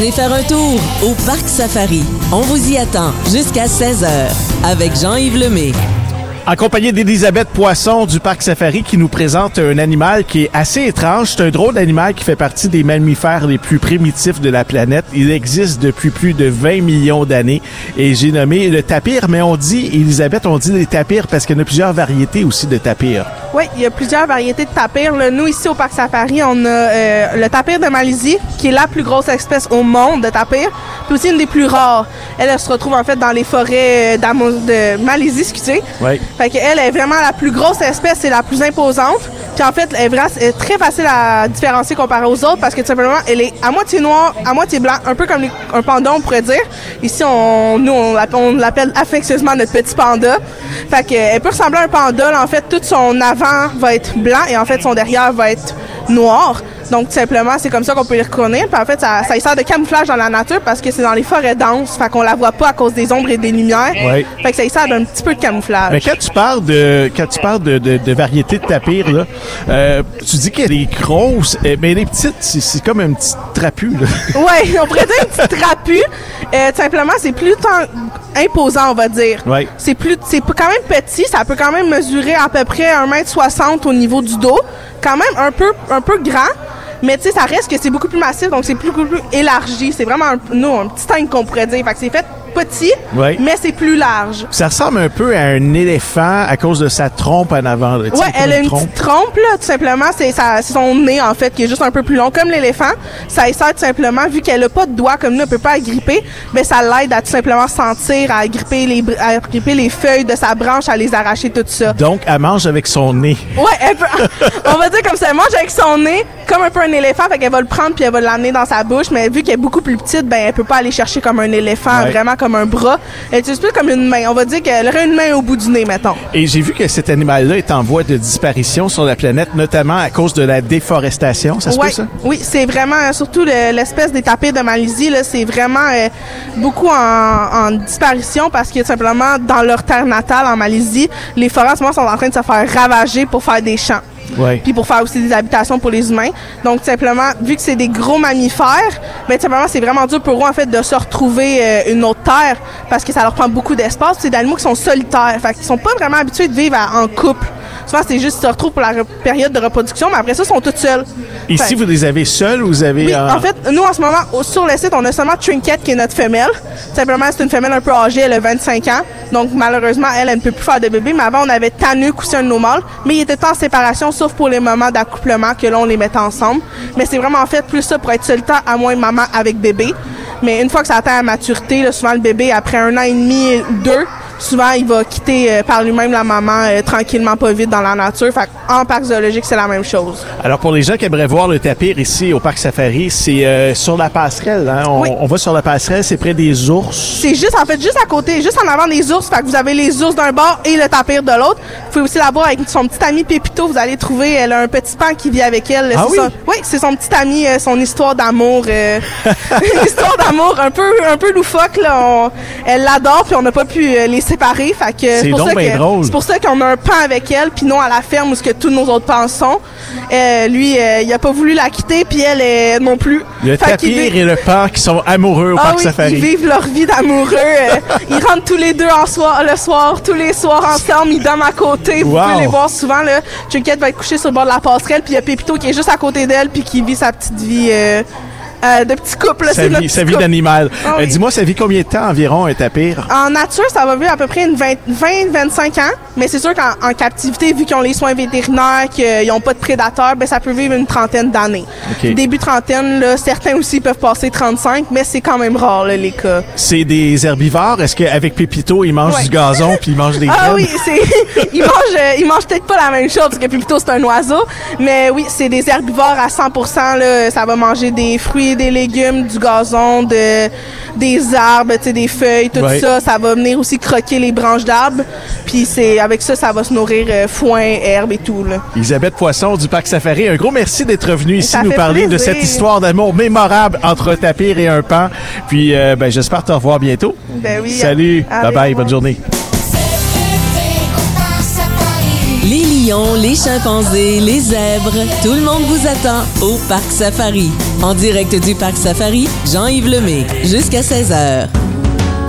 Venez faire un tour au Parc Safari. On vous y attend jusqu'à 16h avec Jean-Yves Lemay. En compagnie d'Elisabeth Poisson du Parc Safari qui nous présente un animal qui est assez étrange. C'est un drôle d'animal qui fait partie des mammifères les plus primitifs de la planète. Il existe depuis plus de 20 millions d'années et j'ai nommé le tapir, mais on dit, Elisabeth, on dit les tapirs parce qu'il y en a plusieurs variétés aussi de tapirs. Oui, il y a plusieurs variétés de tapirs. Là, nous, ici au Parc Safari, on a euh, le tapir de Malaisie, qui est la plus grosse espèce au monde de tapir, puis aussi une des plus rares. Elle, elle se retrouve en fait dans les forêts euh, de Malaisie, excusez. Oui. Fait qu'elle est vraiment la plus grosse espèce et la plus imposante. En fait, elle est, très facile à différencier comparée aux autres parce que tout simplement, elle est à moitié noire, à moitié blanc, un peu comme un panda, on pourrait dire. Ici, on, nous, on l'appelle affectueusement notre petit panda. Fait qu'elle peut ressembler à un panda. là. en fait, tout son avant va être blanc et en fait, son derrière va être noir. Donc, tout simplement, c'est comme ça qu'on peut les reconnaître. Puis en fait, ça, ça y sert de camouflage dans la nature parce que c'est dans les forêts denses. Fait qu'on la voit pas à cause des ombres et des lumières. Oui. Fait que ça y sert d'un petit peu de camouflage. Mais quand tu parles de quand tu parles de, de, de variétés de tapirs, là, euh, tu dis qu'elle est grosse, euh, mais les petites, c'est, c'est comme un petit trapu. Là. Ouais, on pourrait dire un petit trapu. Euh, tout simplement, c'est plus tant imposant, on va dire. Ouais. C'est plus, c'est quand même petit. Ça peut quand même mesurer à peu près 1m60 au niveau du dos. Quand même un peu, un peu grand. Mais tu sais, ça reste que c'est beaucoup plus massif, donc c'est plus, beaucoup plus élargi. C'est vraiment un, non, un petit tank qu'on pourrait dire. Fait que c'est fait petit, Ouais. mais c'est plus large. Ça ressemble un peu à un éléphant à cause de sa trompe en avant. comme elle a une petite trompe, là, tout simplement. C'est son nez, en fait, qui est juste un peu plus long, comme l'éléphant. Ça sert tout simplement, vu qu'elle a pas de doigts comme nous, elle peut pas agripper, ben ça l'aide à tout simplement sentir, à agripper les, à agripper les feuilles de sa branche, à les arracher, tout ça. Donc, elle mange avec son nez. Ouais, elle peut, on va dire comme ça, elle mange avec son nez, comme un peu un éléphant, fait qu'elle va le prendre puis elle va l'amener dans sa bouche, mais vu qu'elle est beaucoup plus petite, ben elle peut pas aller chercher comme un éléphant, Ouais. vraiment comme un bras. Elle utilise plus comme une main. On va dire qu'elle aurait une main au bout du nez, mettons. Et j'ai vu que cet animal-là est en voie de disparition sur la planète, notamment à cause de la déforestation. Ça se Ouais, peut, ça? Oui, c'est vraiment, euh, surtout le- l'espèce des tapirs de Malaisie, là, c'est vraiment euh, beaucoup en, en disparition parce que simplement, dans leur terre natale, en Malaisie, les forêts en ce moment sont en train de se faire ravager pour faire des champs. Oui. Puis pour faire aussi des habitations pour les humains. Donc, simplement, vu que c'est des gros mammifères, tout simplement, c'est vraiment dur pour eux, en fait, de se retrouver euh, une autre terre parce que ça leur prend beaucoup d'espace. C'est des animaux qui sont solitaires. Fait qu'ils sont pas vraiment habitués de vivre en couple. Souvent, c'est juste qu'ils se retrouvent pour la période de reproduction, mais après ça, ils sont toutes seuls. Ici, vous les avez seuls ou vous avez... oui, euh, en fait, nous, en ce moment, au- sur le site, on a seulement Trinket, qui est notre femelle. Simplement, c'est une femelle un peu âgée, elle a 25 ans. Donc, malheureusement, elle, elle ne peut plus faire de bébé. Mais avant, on avait Tanuk, aussi un de nos mâles. Mais ils étaient en séparation, sauf pour les moments d'accouplement, que là, on les mettait ensemble. Mais c'est vraiment, en fait, plus ça pour être solitaire, à moins maman avec bébé. Mais une fois que ça atteint la maturité, là, souvent, le bébé, après un an et demi ou deux, souvent, il va quitter euh, par lui-même la maman euh, tranquillement, pas vite dans la nature. Fait en parc zoologique, c'est la même chose. Alors, pour les gens qui aimeraient voir le tapir ici au Parc Safari, c'est euh, sur la passerelle. Hein? On, Oui. on va sur la passerelle, c'est près des ours. C'est juste, en fait, juste à côté, juste en avant des ours. Fait que vous avez les ours d'un bord et le tapir de l'autre. Vous pouvez aussi la voir avec son petit ami Pépito. Vous allez trouver, elle a un petit pan qui vit avec elle. Ah oui? son- oui, c'est son petit ami, euh, son histoire d'amour. euh, une histoire d'amour un peu, un peu loufoque, là. On- elle l'adore, puis on n'a pas pu euh, les séparer. Fait que C'est pour ça ben que-. C'est pour ça qu'on a un pan avec elle, puis non à la ferme où ce que tous nos autres pans sont. Euh, lui, euh, il a pas voulu la quitter, puis elle euh, non plus. Le Fait tapir vit- et le parc qui sont amoureux au ah Parc oui, Safari. ils vivent leur vie d'amoureux. euh, ils rentrent tous les deux en soir, le soir, tous les soirs ensemble. Ils dorment à côté. Vous Wow. pouvez les voir souvent. Là, Trinket va être couché sur le bord de la passerelle, puis il y a Pépito qui est juste à côté d'elle, puis qui vit sa petite vie euh, euh, de petit couple. Sa vie, petit sa vie d'animal. Ah Euh. Dis-moi, ça vit combien de temps environ un tapir? En nature, ça va vivre à peu près une 20-25 ans, mais c'est sûr qu'en en captivité, vu qu'ils ont les soins vétérinaires, qu'ils n'ont pas de prédateurs, ben, ça peut vivre une trentaine d'années. Début trentaine, là, certains aussi peuvent passer 35, mais c'est quand même rare là, les cas. C'est des herbivores? Est-ce qu'avec Pépito, ils mangent Ouais. du gazon puis ils mangent des Ah graines? oui, c'est ils mangent euh, ils mangent peut-être pas la même chose parce que plutôt c'est un oiseau, mais oui, c'est des herbivores à 100 là, ça va manger des fruits des légumes, du gazon, de des arbres, des feuilles, tout Ouais. ça, ça va venir aussi croquer les branches d'arbres, puis c'est avec ça ça va se nourrir euh, foin, herbe et tout là. Elisabeth Poisson du Parc Safari, un gros merci d'être venue ici Ça nous parler de cette histoire d'amour mémorable entre un tapir et un pan. Puis, euh, ben, j'espère te revoir bientôt. Ben oui. Salut, à- bye bye, bonne journée. Les lions, les chimpanzés, les zèbres, tout le monde vous attend au Parc Safari. En direct du Parc Safari, Jean-Yves Lemay, jusqu'à 16h.